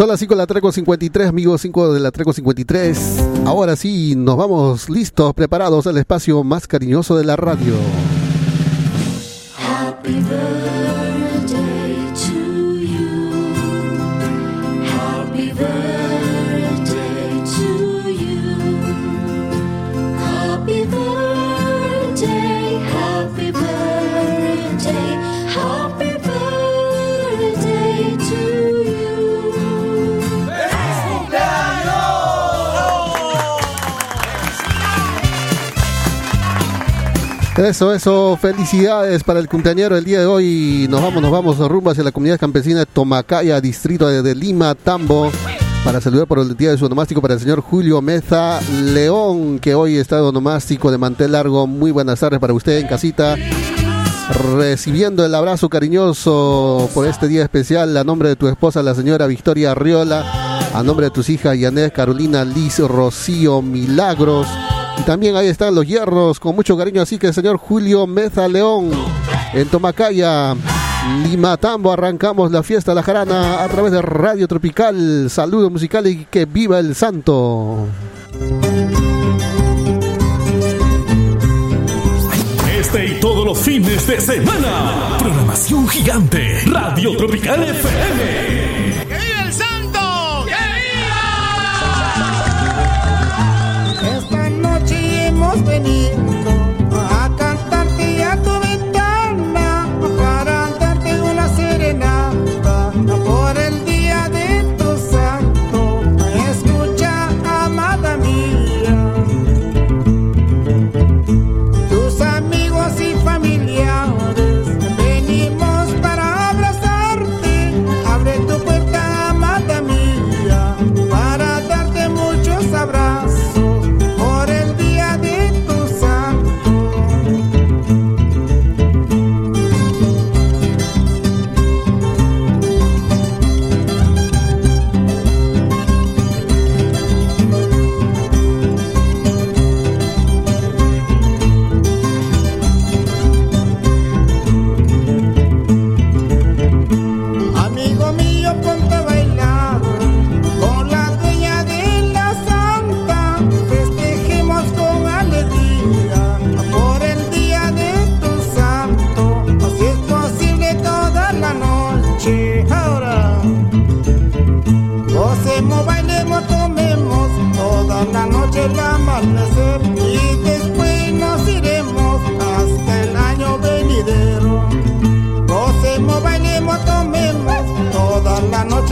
Son las 5 de la Treco 53, amigos, 5 de la Treco 53. Ahora sí, nos vamos listos, preparados al espacio más cariñoso de la radio. Eso, eso, felicidades para el cumpleañero el día de hoy. Nos vamos, nos vamos rumbo hacia la comunidad campesina de Tomacaya, distrito de, Lima, Tambo, para saludar por el día de su onomástico para el señor Julio Meza León, que hoy está de onomástico de mantel largo. Muy buenas tardes para usted en casita. Recibiendo el abrazo cariñoso por este día especial a nombre de tu esposa, la señora Victoria Arriola, a nombre de tus hijas Yanet, Carolina, Liz, Rocío, Milagros también ahí están los hierros, con mucho cariño. Así que el señor Julio Meza León, en Tomacaya, Lima Tambo, arrancamos la fiesta La Jarana a través de Radio Tropical. Saludos musicales y que viva el santo. Este y todos los fines de semana. Programación gigante. Radio Tropical FM. me up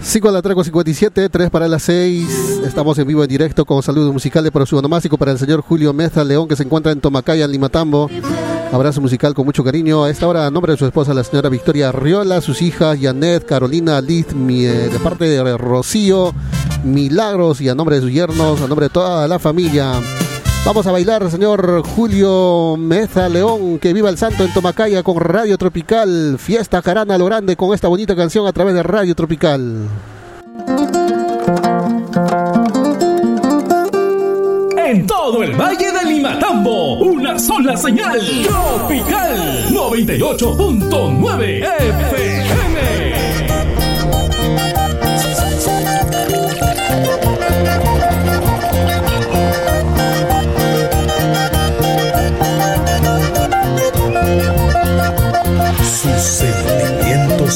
Cinco a la Traco 57, 3 para las 6. Estamos en vivo en directo con saludos musicales para su onomástico para el señor Julio Meza León que se encuentra en Tomacaya, en Limatambo. Abrazo musical con mucho cariño. A esta hora, a nombre de su esposa, la señora Victoria Riola, sus hijas Janet, Carolina, Liz, eh, de parte de Rocío, Milagros y a nombre de sus yernos, a nombre de toda la familia. Vamos a bailar, señor Julio Meza León, que viva el santo en Tomacaya con Radio Tropical. Fiesta Carana lo grande con esta bonita canción a través de Radio Tropical. todo el valle de Limatambo. Una sola señal. Tropical 98.9 FM.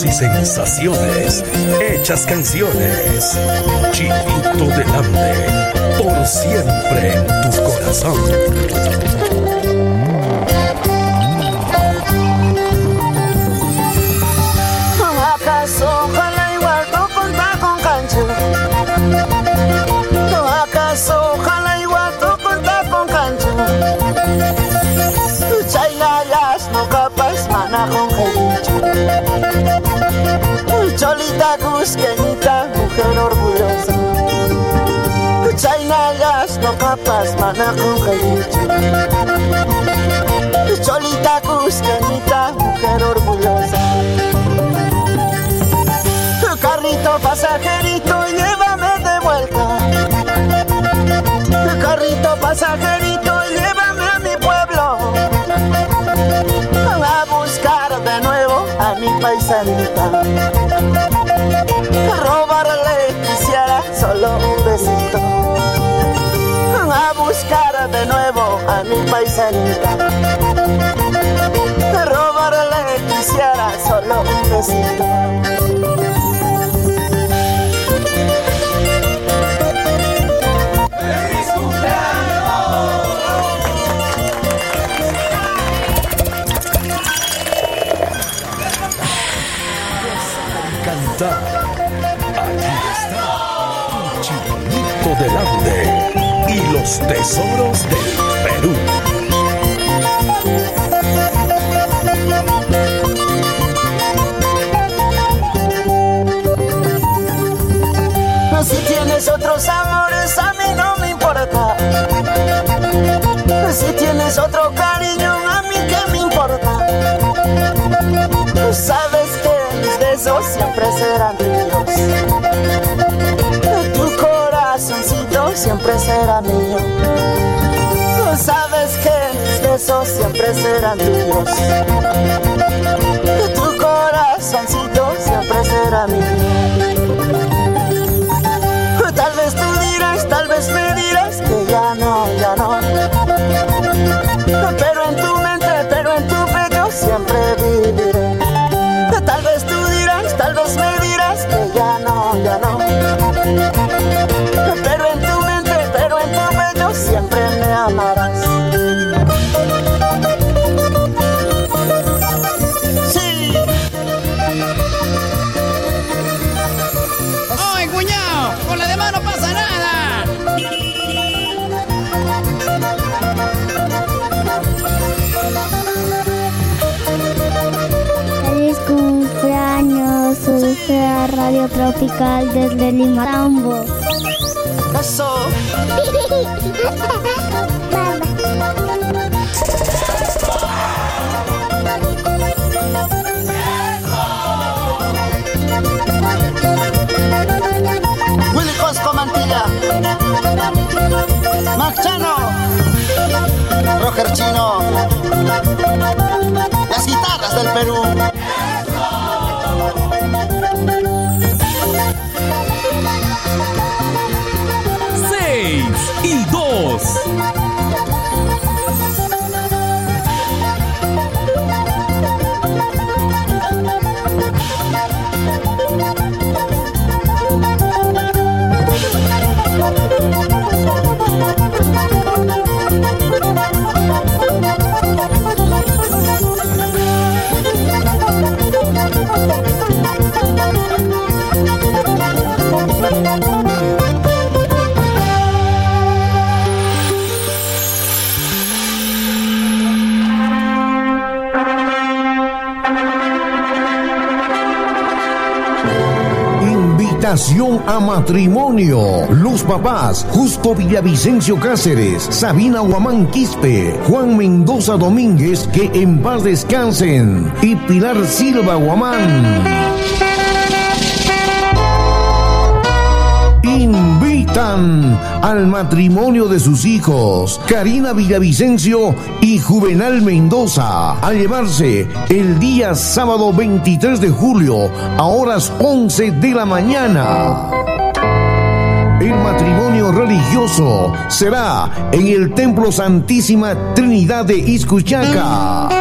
Y sensaciones, hechas canciones. Chilito del Ande, por siempre en tu corazón. No capas mana con Cholita cusqueñita, mujer orgullosa Carrito pasajerito, llévame de vuelta. Carrito pasajerito, llévame a mi pueblo. A buscar de nuevo a mi paisanita. Robarle quisiera solo un besito. Mi paisanita. Robarle quisiera solo un besito. Cantar. Aquí está. Chilito del Ande los tesoros del Perú. Si tienes otros amores, a mí no me importa. Si tienes otro cariño, a mí qué me importa. Tú sabes que mis besos siempre serán tuyos. Siempre será mío. Tú sabes que mis besos siempre serán tuyos. Tu corazoncito siempre será mío. Tal vez tú dirás, tal vez me dirás que ya no, ya no. Pero en tu mente, pero en tu pecho siempre viviré. Tal vez tú dirás, tal vez me dirás que ya no, ya no. Tropical desde Lima Tambo. Eso. Willy Cosco Mantilla. Marchano. Roger Chino. Las guitarras del Perú. Deus. A matrimonio. Los papás, Justo Villavicencio Cáceres, Sabina Guamán Quispe, Juan Mendoza Domínguez, que en paz descansen, y Pilar Silva Guamán. Al matrimonio de sus hijos, Karina Villavicencio y Juvenal Mendoza, a llevarse el día sábado 23 de julio a horas 11 de la mañana. El matrimonio religioso será en el Templo Santísima Trinidad de Iscuchaca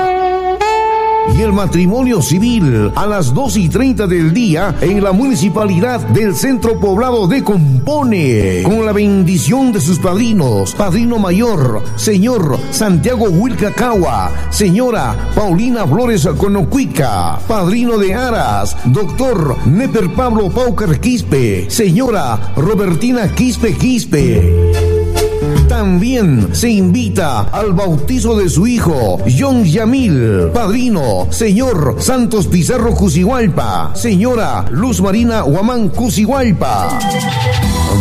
y el matrimonio civil a las 2 y 30 del día en la municipalidad del centro poblado de Compone, con la bendición de sus padrinos, padrino mayor, señor Santiago Huilcacagua, señora Paulina Flores Conocuica, padrino de Aras, doctor Neper Pablo Paucar Quispe, señora Robertina Quispe Quispe. También se invita al bautizo de su hijo, John Yamil, padrino, señor Santos Pizarro Cusigualpa, señora Luz Marina Huamán Cusigualpa.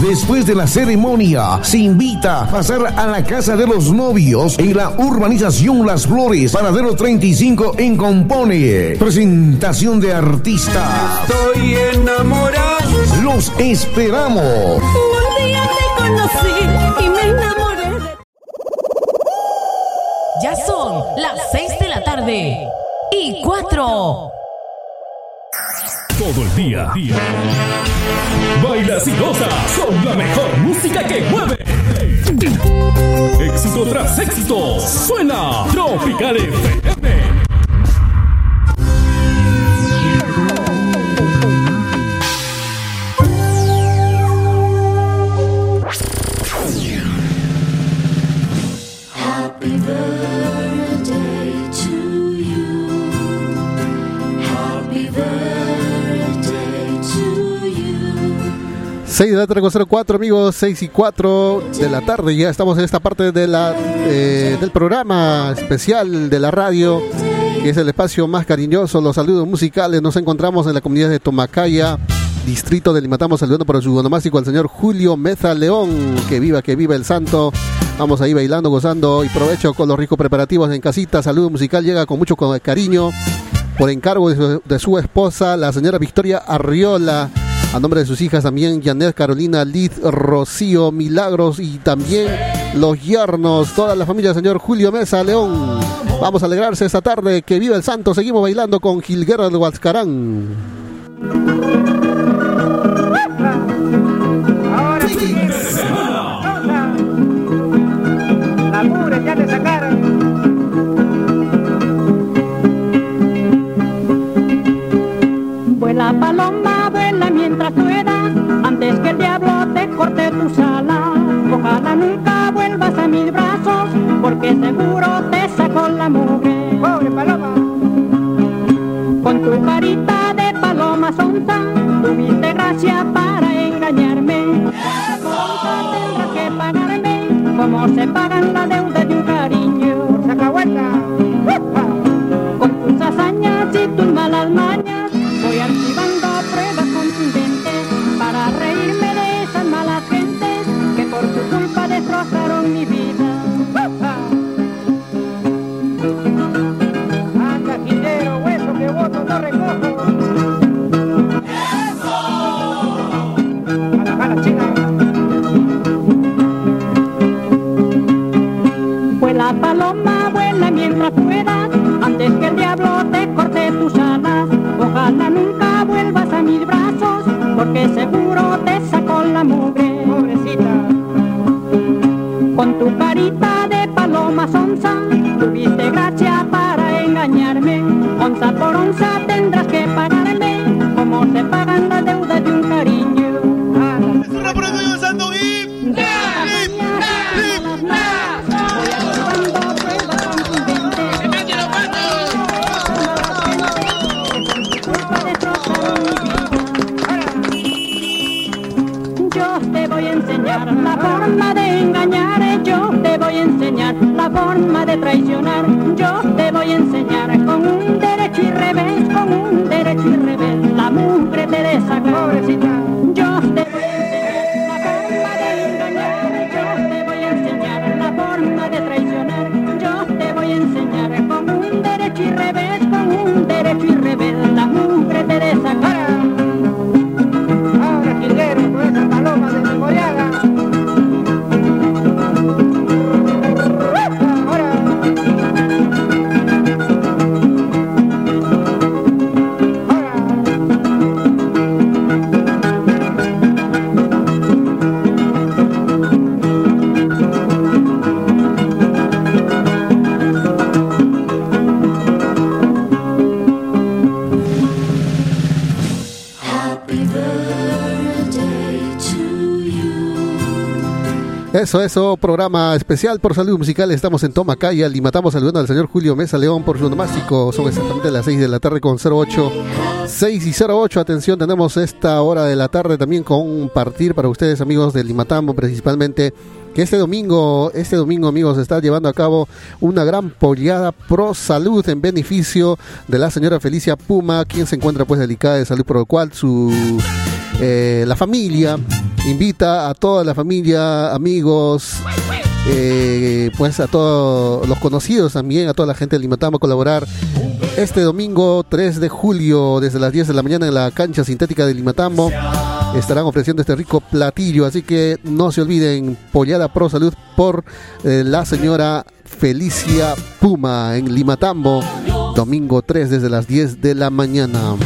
Después de la ceremonia, se invita a pasar a la casa de los novios en la urbanización Las Flores, paradero 35 en Compone. Presentación de artista. Estoy enamorado. Los esperamos. Un día te conocí y me enamoré Ya son las 6 de la tarde y 4. Todo el día. Bailas y gozas con la mejor música que mueve. Éxito tras éxito. Suena Tropical FM. 6 de la tarde con 04 amigos, 6 y 4 de la tarde. Ya estamos en esta parte de la, eh, del programa especial de la radio, que es el espacio más cariñoso, los saludos musicales. Nos encontramos en la comunidad de Tomacaya, distrito de Limatamos, saludando por su onomástico al señor Julio Meza León. Que viva, que viva el santo. Vamos ahí bailando, gozando y provecho con los ricos preparativos en casita. Saludo musical llega con mucho cariño por encargo de su esposa, la señora Victoria Arriola. A nombre de sus hijas también, Janet Carolina, Liz, Rocío, Milagros y también los yernos, toda la familia del señor Julio Mesa León. Vamos a alegrarse esta tarde, que viva el santo. Seguimos bailando con Gilguero del Huascarán. Ahora sí. La ya te sacaron. Vuela paloma, vuela mientras puedas, antes que el diablo te corte tus alas. Ojalá nunca vuelvas a mis brazos, porque seguro te sacó la mugre. Pobre paloma. Con tu carita de paloma sonsa, tuviste gracia para engañarme. Sonsa tendrás que pagarme, como se pagan la deuda de un cariño. Sacahueta. Con tus hazañas y tus malas mañas, voy archivando por onza Eso, eso, programa especial por salud musical. Estamos en Tomacaya, Limatamos saludando al señor Julio Mesa León por su nomástico. Son exactamente las 6 de la tarde con 08. 6 y 08, atención, tenemos esta hora de la tarde también con partir para ustedes, amigos de Limatambo, principalmente que este domingo, este domingo, amigos, está llevando a cabo una gran pollada pro salud en beneficio de la señora Felicia Puma, quien se encuentra pues delicada de salud, por lo cual su eh, la familia invita a toda la familia, amigos, eh, pues a todos los conocidos también, a toda la gente de Limatamo a colaborar este domingo 3 de julio desde las 10 de la mañana en la cancha sintética de Limatambo. Estarán ofreciendo este rico platillo, así que no se olviden, Pollada Pro Salud por eh, la señora Felicia Puma en Limatambo, domingo 3 desde las 10 de la mañana.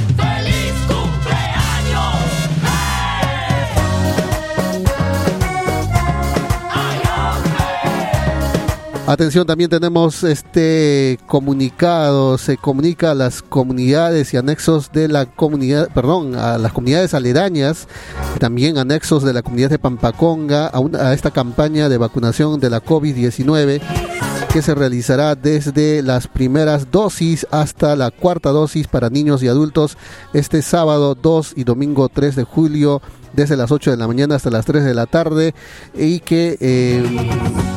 Atención, también tenemos este comunicado, se comunica a las comunidades y anexos de la comunidad, perdón, a las comunidades aledañas, también anexos de la comunidad de Pampaconga, a, a esta campaña de vacunación de la COVID-19 que se realizará desde las primeras dosis hasta la cuarta dosis para niños y adultos este sábado 2 y domingo 3 de julio desde las 8 de la mañana hasta las 3 de la tarde. Y que eh,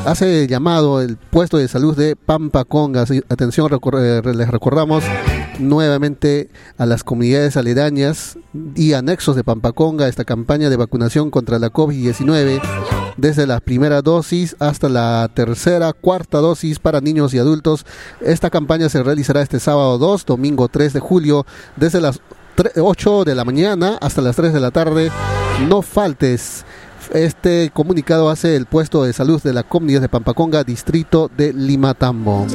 hace llamado el puesto de salud de Pampa Conga. Atención, eh, les recordamos nuevamente a las comunidades aledañas y anexos de Pampaconga esta campaña de vacunación contra la COVID-19 desde la primera dosis hasta la tercera, cuarta dosis para niños y adultos. Esta campaña se realizará este sábado 2, domingo 3 de julio, desde las tre- 8 de la mañana hasta las 3 de la tarde. No faltes. Este comunicado hace el puesto de salud de la comunidad de Pampaconga, distrito de Limatambo.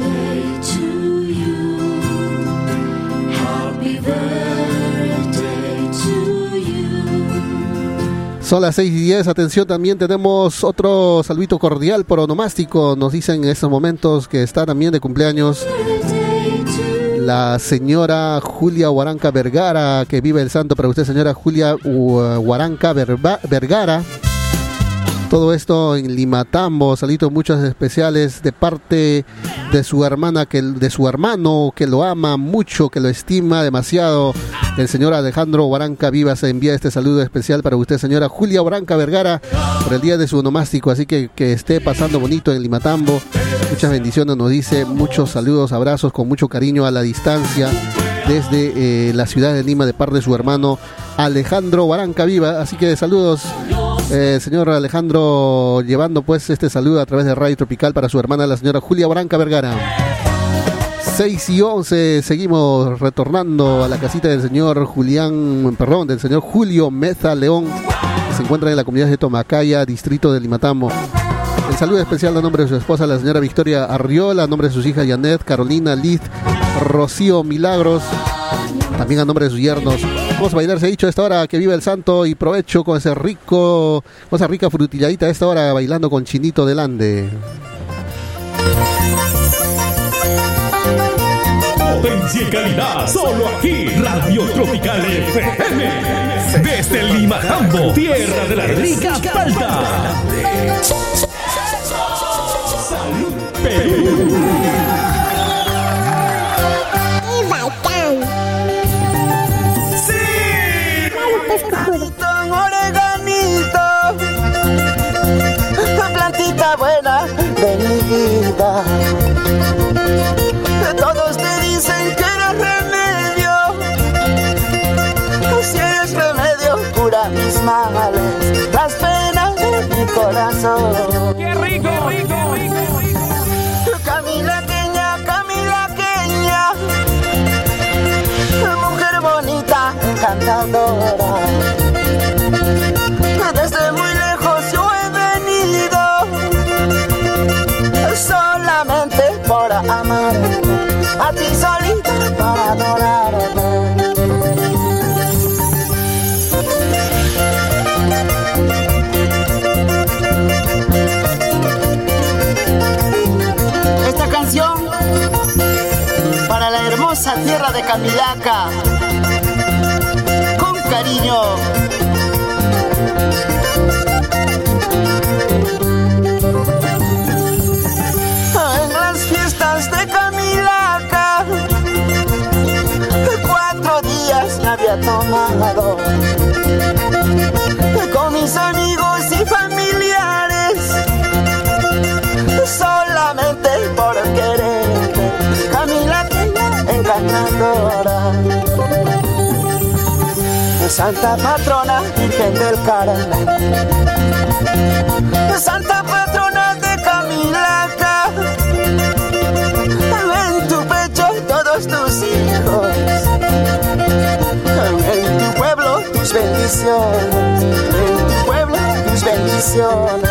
Son las 6 y 10. Atención, también tenemos otro saludito cordial por onomástico. Nos dicen en estos momentos que está también de cumpleaños la señora Julia Huaranca Vergara, que vive el santo para usted, señora Julia Hu- Huaranca Vergara. Todo esto en Limatambo, salitos muchos especiales de parte de su hermana, que de su hermano, que lo ama mucho, que lo estima demasiado. El señor Alejandro Huaranca Vivas envía este saludo especial para usted, señora Julia Huaranca Vergara, por el día de su onomástico. Así que que esté pasando bonito en Limatambo. Muchas bendiciones, nos dice, muchos saludos, abrazos con mucho cariño a la distancia desde eh, la ciudad de Lima de parte de su hermano Alejandro Huaranca Viva. Así que saludos, eh, señor Alejandro, llevando pues este saludo a través de Radio Tropical para su hermana, la señora Julia Huaranca Vergara. 6 y 11, seguimos retornando a la casita del señor Julián, perdón, del señor Julio Meza León, que se encuentra en la comunidad de Tomacaya, distrito de Limatambo. El saludo especial a nombre de su esposa, la señora Victoria Arriola, a nombre de sus hijas Janet, Carolina, Liz, Rocío Milagros, también a nombre de sus yernos. Vamos a bailar, se ha dicho a esta hora que viva el santo y provecho con ese rico, esa rica frutilladita a esta hora bailando con Chinito Delande. Potencia y calidad, solo aquí, Radio Tropical FM. Desde Lima Tambo, tierra de la rica palta. Salud, Perú. Vida. Todos te dicen que eres remedio, si eres remedio cura mis males, las penas de mi corazón. ¡Qué rico, rico, rico! Camila Queña, Camila Queña, mujer bonita, encantadora. Esta canción para la hermosa tierra de Camilaca, con cariño. amado. Con mis amigos y familiares, solamente por quererte, Camila que engañadora. Santa patrona, Virgen del Carmen bendiciones. En tu pueblo tus bendiciones.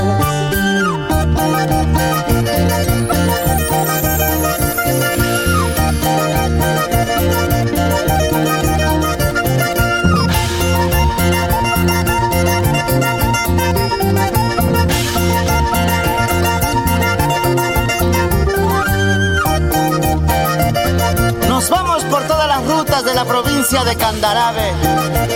Nos vamos por todas las rutas de la provincia de Candarave.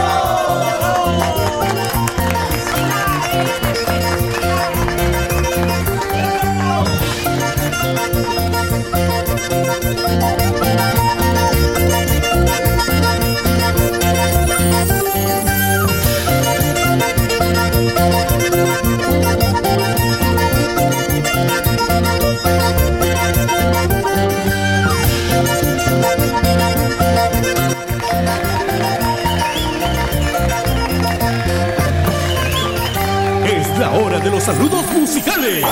saludos musicales.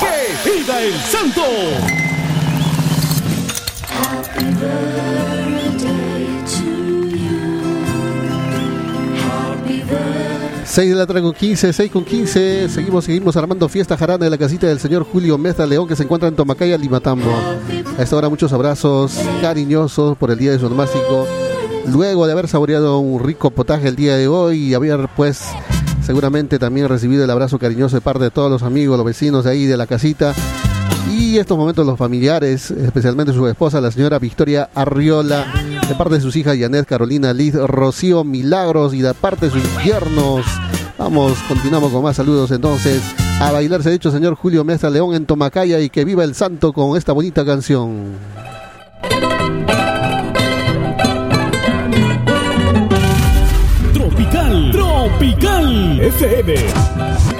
¡Que viva el santo! 6 de la tarde con 15, 6 con 15. Seguimos, seguimos armando fiesta jarana de la casita del señor Julio Meza León que se encuentra en Tomacaya, Limatambo. A esta hora muchos abrazos cariñosos por el día de su. Luego de haber saboreado un rico potaje el día de hoy y haber pues seguramente también recibido el abrazo cariñoso de parte de todos los amigos, los vecinos de ahí de la casita. Y estos momentos los familiares, especialmente su esposa, la señora Victoria Arriola, de parte de sus hijas Janet, Carolina, Liz, Rocío, Milagros y de parte de sus yernos. Vamos, continuamos con más saludos entonces. A bailar se ha dicho señor Julio Mesa León en Tomacaya y que viva el santo con esta bonita canción. Tropical, Tropical FM.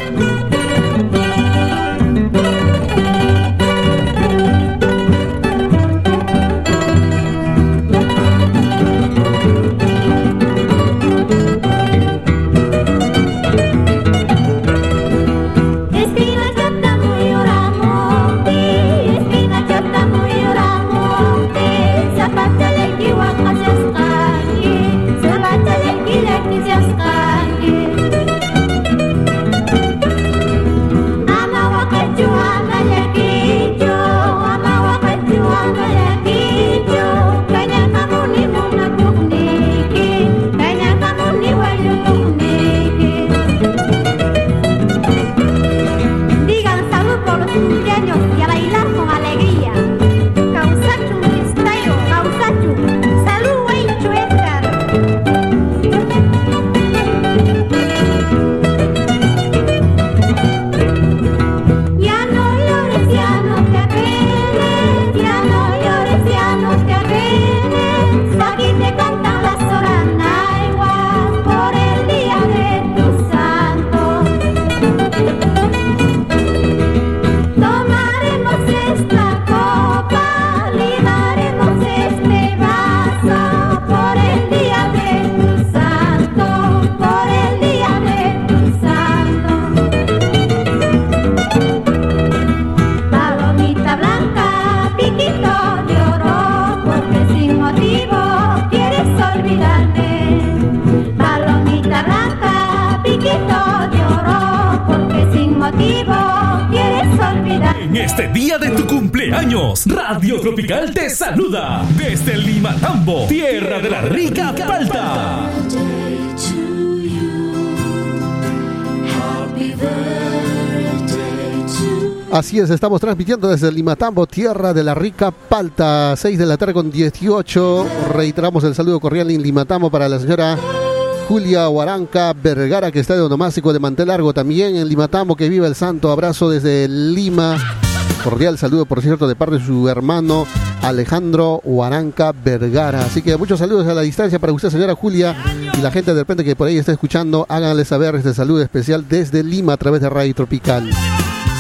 Así es, estamos transmitiendo desde Limatambo, tierra de la rica palta, 6 de la tarde con 18. Reiteramos el saludo cordial en Limatambo para la señora Julia Huaranca Vergara, que está de onomástico de mantel largo también en Limatambo. Que viva el santo. Abrazo desde Lima. cordial saludo, por cierto, de parte de su hermano Alejandro Huaranca Vergara. Así que muchos saludos a la distancia para usted, señora Julia, y la gente de repente que por ahí está escuchando, háganle saber este saludo especial desde Lima a través de Radio Tropical.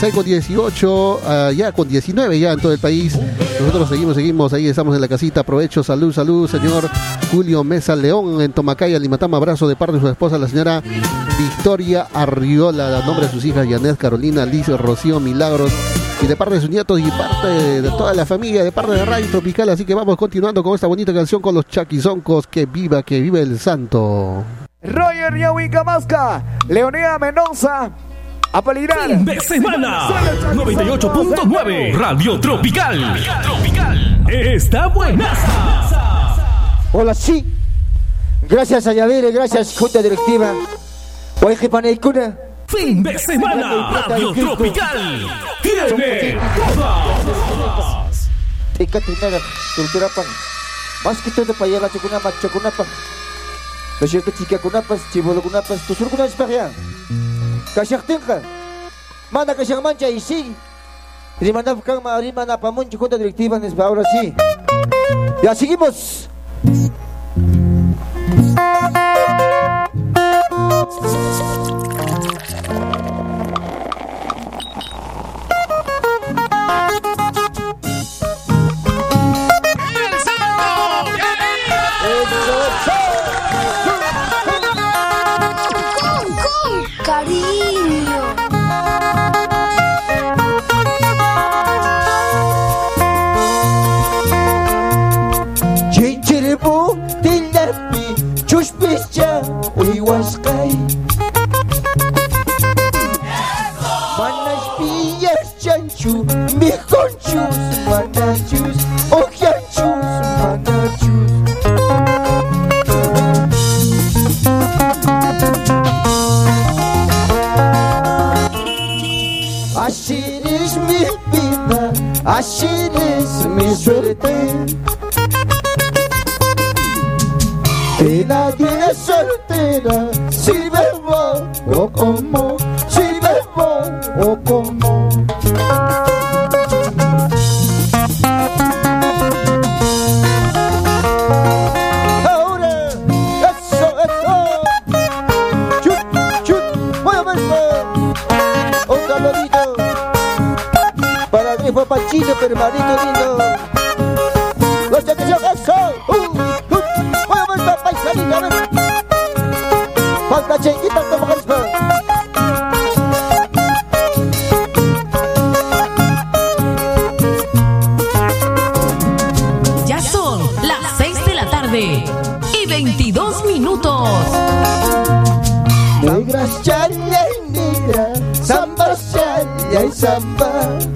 6 con 18, ah, ya con 19 ya en todo el país. Nosotros seguimos, seguimos, ahí estamos en la casita. Aprovecho, salud, salud, señor Julio Mesa León en Tomacaya, Limatama. Abrazo de parte de su esposa, la señora Victoria Arriola, a nombre de sus hijas Janet, Carolina, Liz, Rocío, Milagros. Y de parte de sus nietos y parte de toda la familia, de parte de Radio Tropical. Así que vamos continuando con esta bonita canción con los chaquizoncos. Que viva, que viva el santo. Roger Yahweh Camasca, Leonida Mendoza, a peligrar. Fin de semana 98.9 Radio Tropical. Está buena. Hola, sí. Gracias a gracias Junta Directiva. Oye, Paneicuna. Fin de semana Radio Tropical. Tiene todas. Ikatinera, Tulturapan. Más que todo para llegar a Chocunapan, Chocunapan. Lo cierto, chica kunapas, chibolo kunapas, tusur kunapas pa kaya. Kasyang tingka. Mana kasyang mancha isi. Rima na kang maarima na pamun Junta Directiva nes ahora sí. Ya seguimos. Uiwaskay. Manashpiyas chanchu, mijonchus, manachus, ojianchus, manachus. Así es mi vida, así es mi suerte. Y nadie es soltera si bebo o como, si bebo o como. Ahora, eso, eso. Chut, chut, voy a verlo. Un saludito para mi papachito, hermanito lindo. Ya son las 6 de la tarde y 22 minutos. Negras chaya y negra, samba chaya y samba.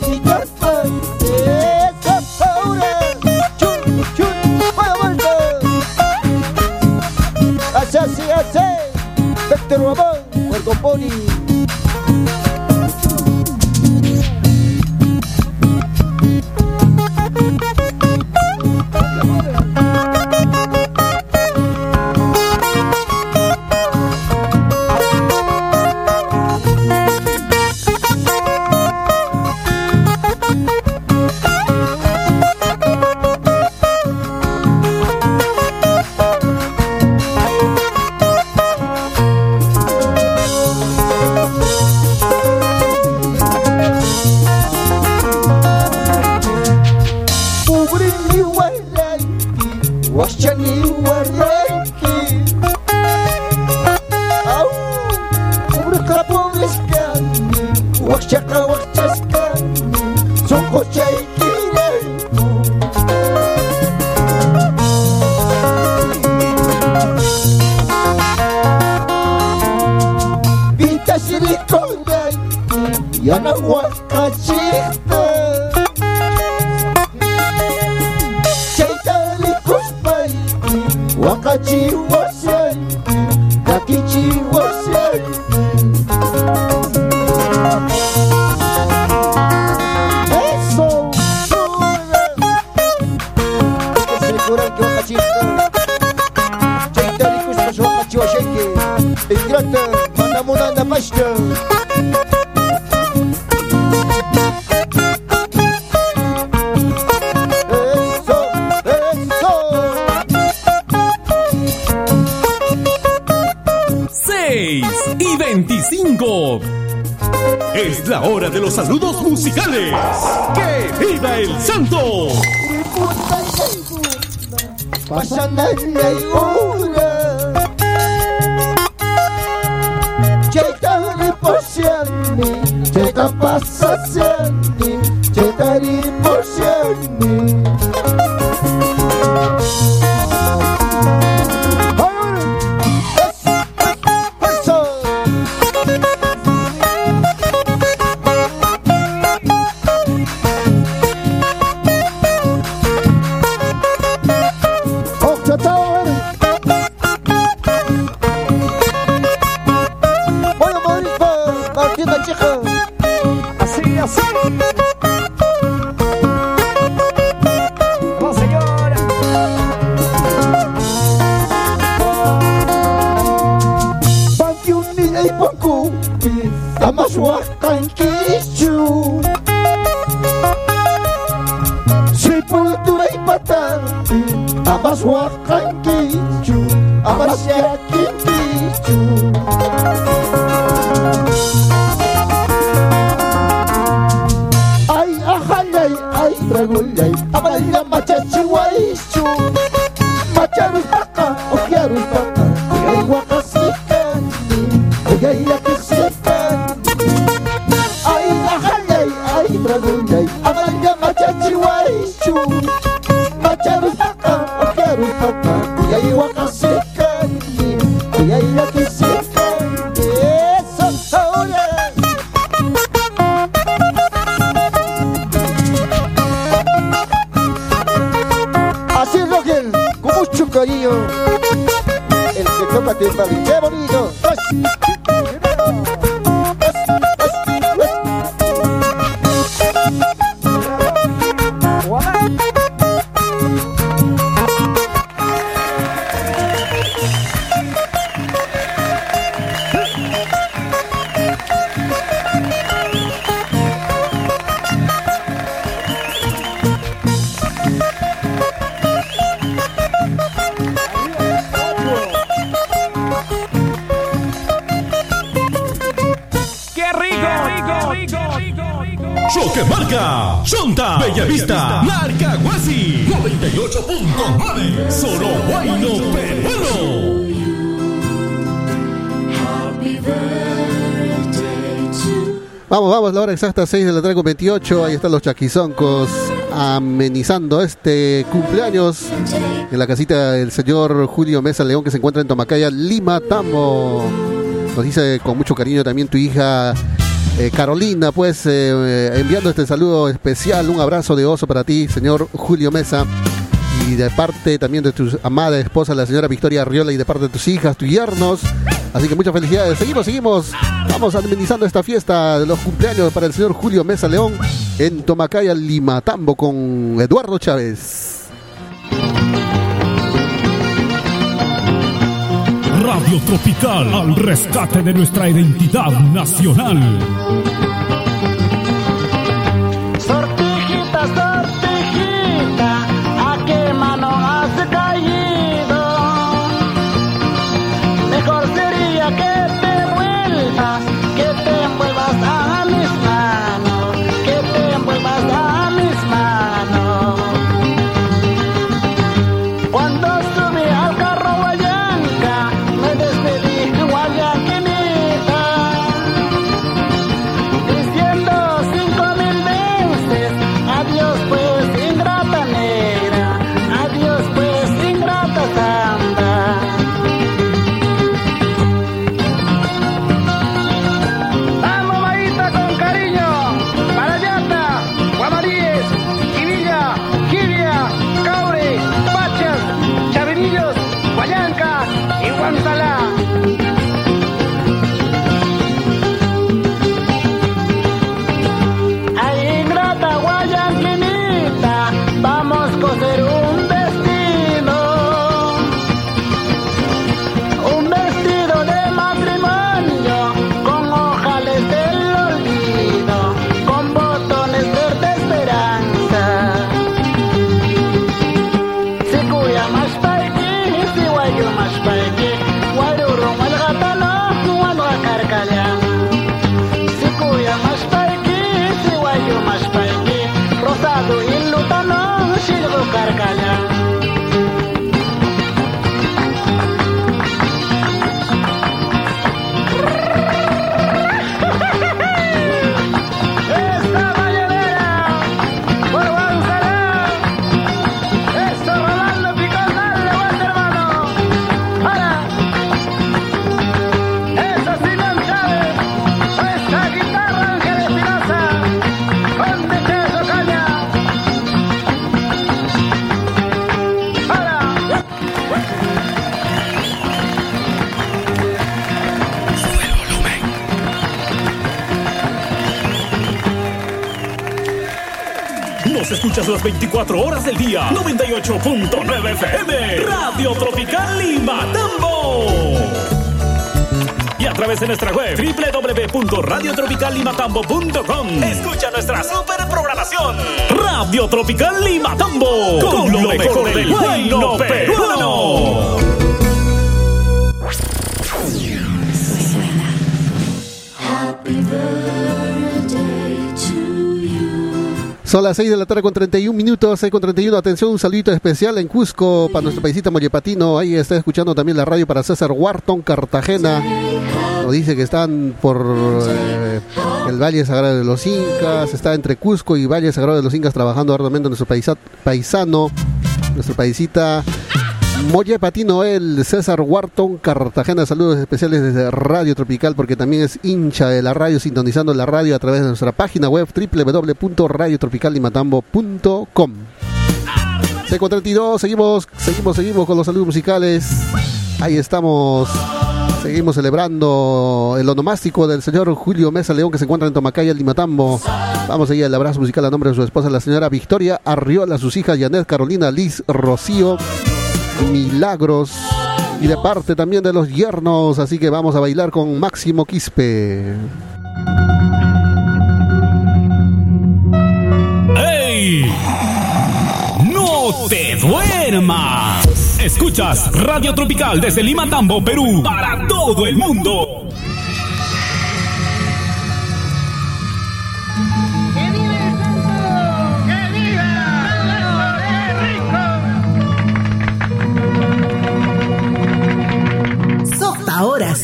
Na pasta Eso, eso 6 y 25. Es la hora de los saludos musicales. ¡Que viva el santo! La hora exacta, 6 de la tarde con 28. Ahí están los chaquizoncos amenizando este cumpleaños en la casita del señor Julio Mesa León que se encuentra en Tomacaya, Lima, Tambo. Nos dice con mucho cariño también tu hija eh, Carolina, pues eh, eh, enviando este saludo especial, un abrazo de oso para ti, señor Julio Mesa. Y de parte también de tu amada esposa, la señora Victoria Arriola, y de parte de tus hijas, tus yernos. Así que muchas felicidades. Seguimos, seguimos. Vamos amenizando esta fiesta de los cumpleaños para el señor Julio Mesa León en Tomacaya, Limatambo, con Eduardo Chávez. Radio Tropical al rescate de nuestra identidad nacional. 24 horas del día. 98.9 FM. Radio Tropical Lima Tambo. Y a través de nuestra web www.radiotropicallimatambo.com. Escucha nuestra super programación. Radio Tropical Lima Tambo. Con, lo mejor del bueno peruano. Son las 6 de la tarde con 31 minutos, 6 con 31. Atención, un saludito especial en Cusco para nuestro paisita Mollepatino. Ahí está escuchando también la radio para César Wharton, Cartagena. Nos dice que están por eh, el Valle Sagrado de los Incas. Está entre Cusco y Valle Sagrado de los Incas trabajando arduamente nuestro paisa- paisano, nuestro paisita Molle Patino, el César Wharton, Cartagena. Saludos especiales desde Radio Tropical, porque también es hincha de la radio, sintonizando la radio a través de nuestra página web www.radiotropicallimatambo.com. C42, seguimos, seguimos, seguimos con los saludos musicales. Ahí estamos. Seguimos celebrando el onomástico del señor Julio Mesa León que se encuentra en Tomacaya, Limatambo. Vamos a ir al abrazo musical a nombre de su esposa, la señora Victoria Arriola, sus hijas Janet, Carolina, Liz, Rocío, Milagros y de parte también de los yernos. Así que vamos a bailar con Máximo Quispe. ¡Ey! ¡No te duermas! Escuchas Radio Tropical desde Lima Tambo, Perú, para todo el mundo.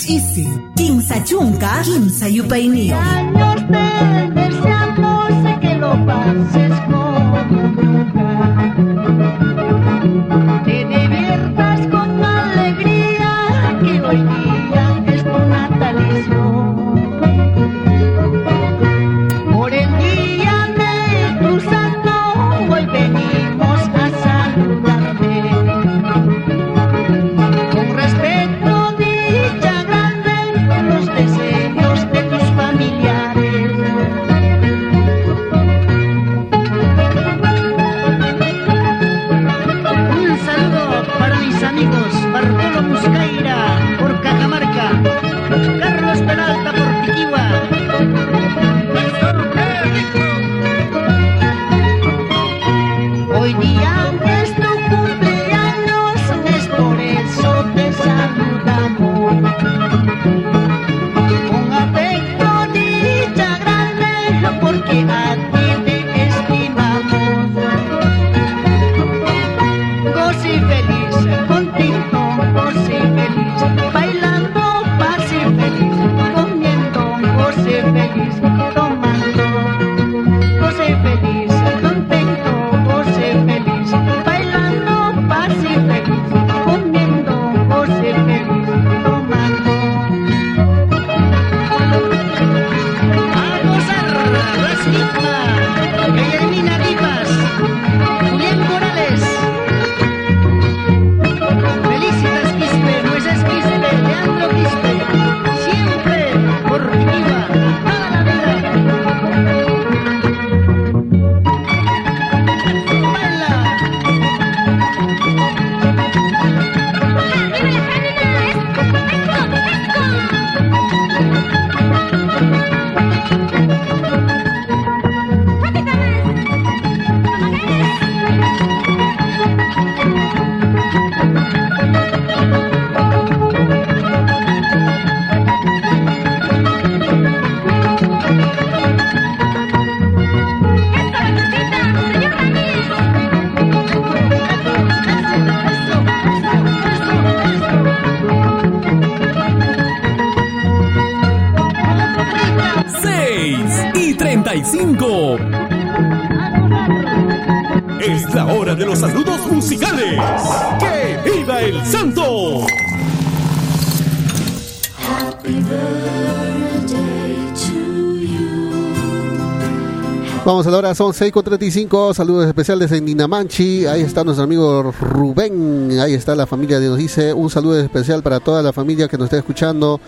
Isi, quinza chunca, quinza yupaini. años de deseamos que lo pases como nunca. Vamos a la hora, son 6 con 35. Saludos especiales en Ninamanchi. Ahí está nuestro amigo Rubén. Ahí está la familia de nos dice. Un saludo especial para toda la familia que nos está escuchando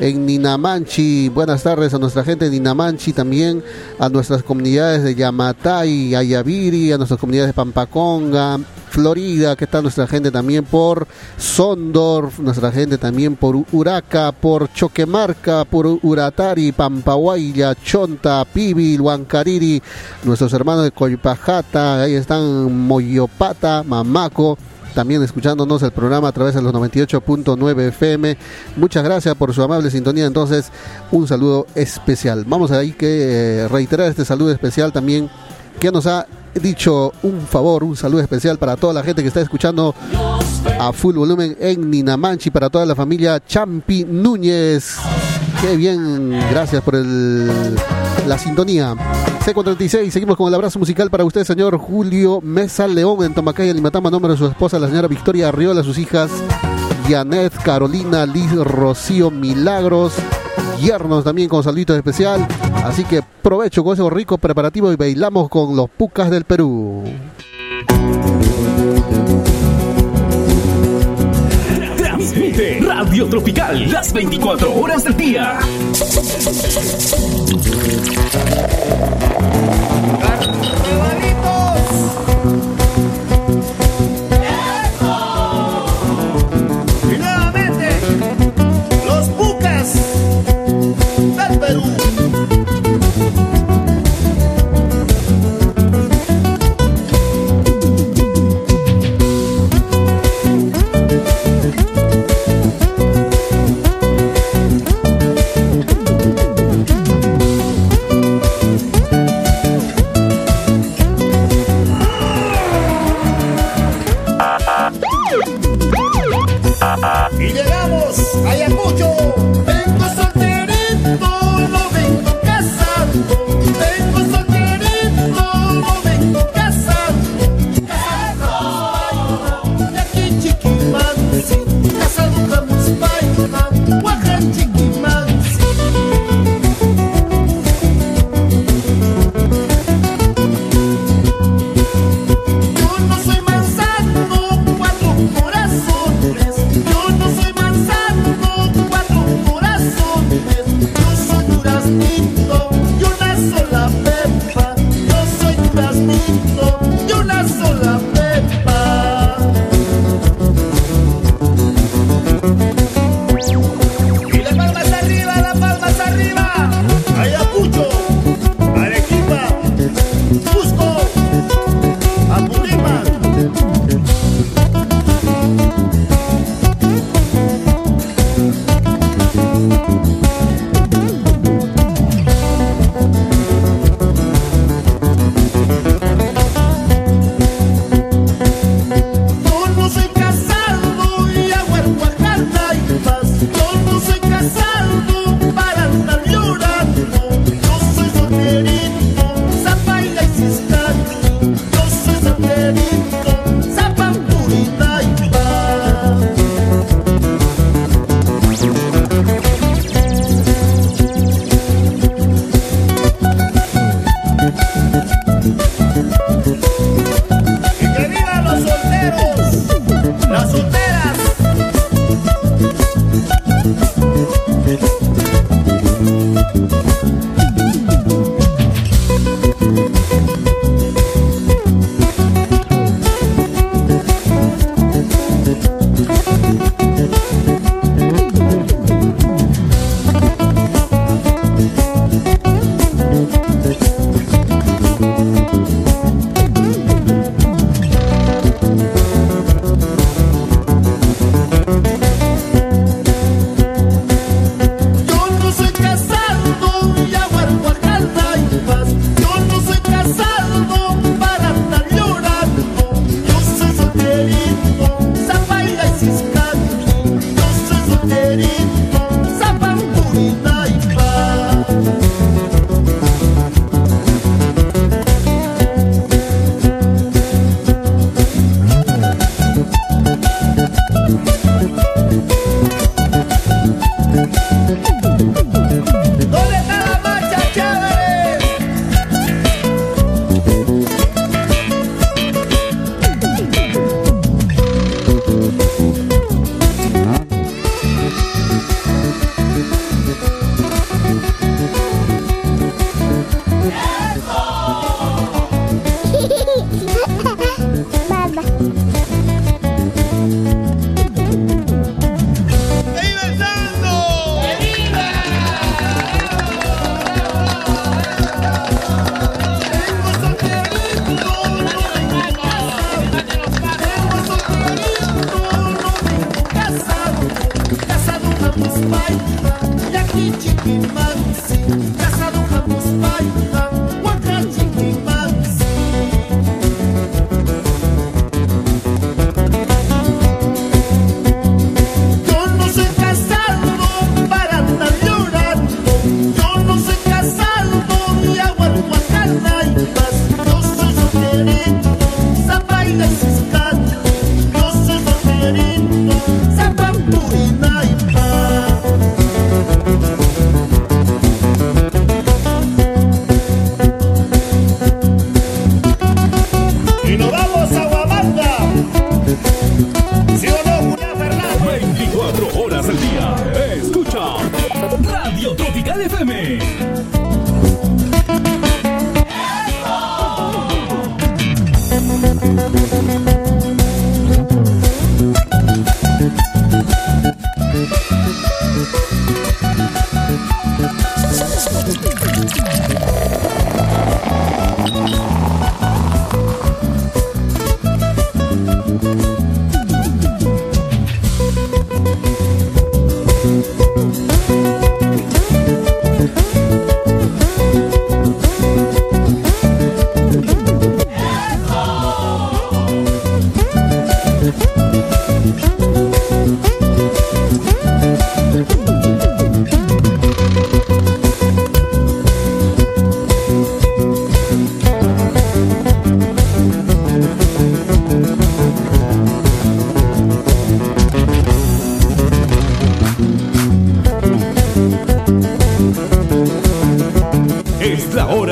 en Ninamanchi. Buenas tardes a nuestra gente de Ninamanchi también. A nuestras comunidades de Yamatay, Ayaviri, a nuestras comunidades de Pampaconga. Florida, que está nuestra gente también por Sondor, nuestra gente también por Uraca, por Choquemarca, por Uratari, Pampahuaya, Chonta, Pibil, Huancariri, nuestros hermanos de Coypajata, ahí están Moyopata, Mamaco, también escuchándonos el programa a través de los 98.9 FM. Muchas gracias por su amable sintonía. Entonces, un saludo especial. Vamos ahí que eh, reiterar este saludo especial también que nos ha dicho un favor, un saludo especial para toda la gente que está escuchando a full volumen en Ninamanchi, para toda la familia Champi Núñez. Qué bien, gracias por el, la sintonía. C436, seguimos con el abrazo musical para usted, señor Julio Mesa León, en Tomacaya, Limatama, nombre de su esposa, la señora Victoria Arriola, sus hijas Janet, Carolina, Liz, Rocío, Milagros, yernos también con saludito especial. Así que provecho con ese rico preparativo y bailamos con los pucas del Perú. Transmite Radio Tropical las 24 horas del día. Perú.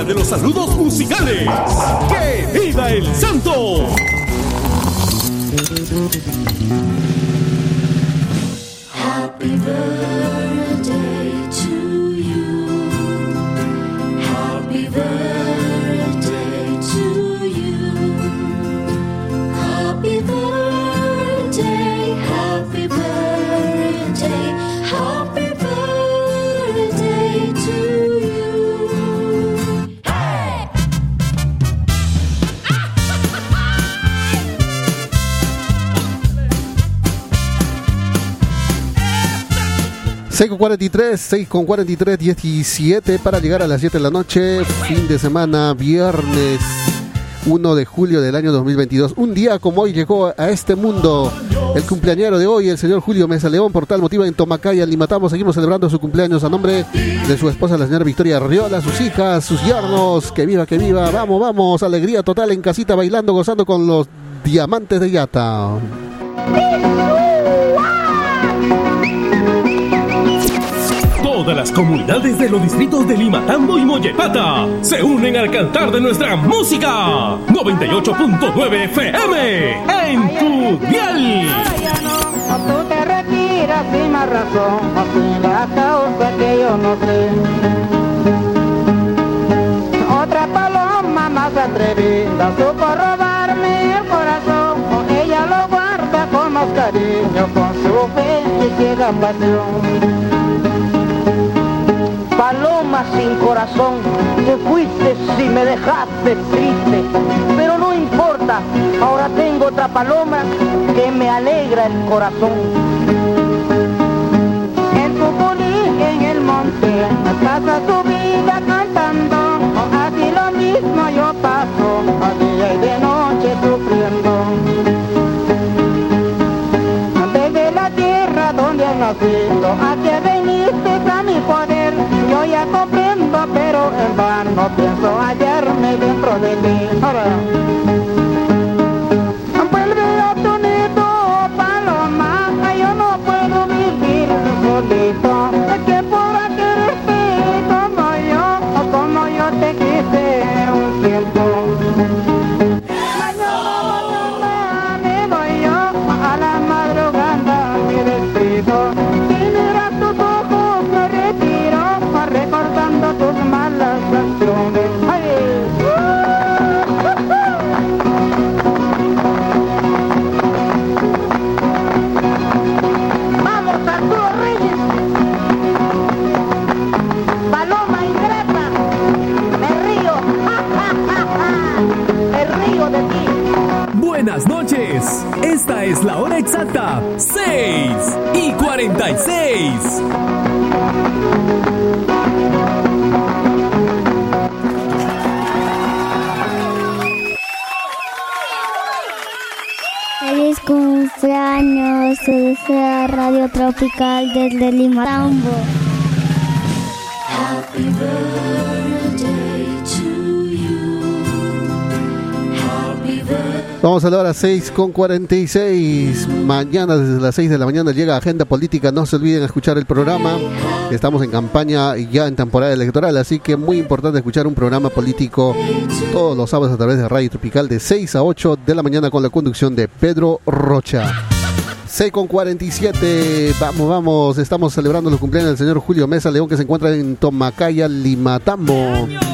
De los saludos musicales. ¡Que viva el santo! 43, 6 con 43, 17 para llegar a las 7 de la noche, fin de semana, viernes 1 de julio del año 2022. Un día como hoy llegó a este mundo el cumpleañero de hoy, el señor Julio Mesa León, por tal motivo en Tomacaya, Limatamos, seguimos celebrando su cumpleaños a nombre de su esposa, la señora Victoria Riola, sus hijas, sus yernos, que viva, que viva, vamos, vamos, alegría total en casita, bailando, gozando con los diamantes de Yata. Todas las comunidades de los distritos de Limatambo y Mollepata se unen al cantar de nuestra música. 98.9 FM en tu dial. Tú te sin más razón, la causa que yo no sé. Otra paloma más atrevida supo robarme el corazón, ella lo guarda con más cariño, con su fe y ciega pasión. Paloma sin corazón, te fuiste y me dejaste triste, pero no importa, ahora tengo otra paloma que me alegra el corazón. En tu poli, en el monte, pasa tu vida cantando, así lo mismo yo paso, a día y de noche sufriendo. Desde la tierra donde has nacido, aquí en vano pienso hallarme dentro de ti. Ahora. Feliz cumpleaños, desea Radio Tropical desde Lima Tambo. Happy birthday Vamos a la hora 6 con 46. Mañana desde las 6 de la mañana llega Agenda Política. No se olviden escuchar el programa. Estamos en campaña y ya en temporada electoral, así que muy importante escuchar un programa político todos los sábados a través de Radio Tropical de 6 a 8 de la mañana con la conducción de Pedro Rocha. 6 con 47, vamos, vamos, estamos celebrando los cumpleaños del señor Julio Mesa León que se encuentra en Tomacaya, Limatambo.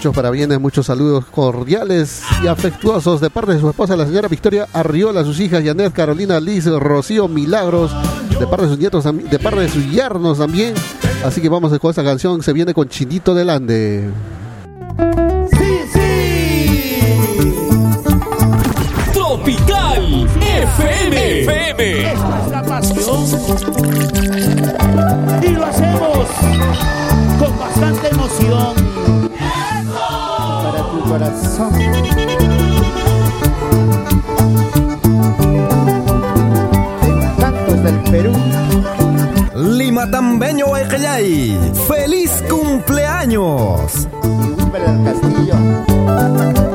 Muchos parabienes, muchos saludos cordiales y afectuosos de parte de su esposa, la señora Victoria Arriola, sus hijas Janet, Carolina, Liz, Rocío, Milagros, de parte de sus nietos, de parte de sus yernos también. Así que vamos con esta canción, se viene con Chinito del Ande. Tropical FM. FM. Es nuestra pasión. Y lo hacemos con bastante emoción. Corazón. Cantos del Perú. Lima Tambeño Ejayay. ¡Feliz cumpleaños! Humber del Castillo.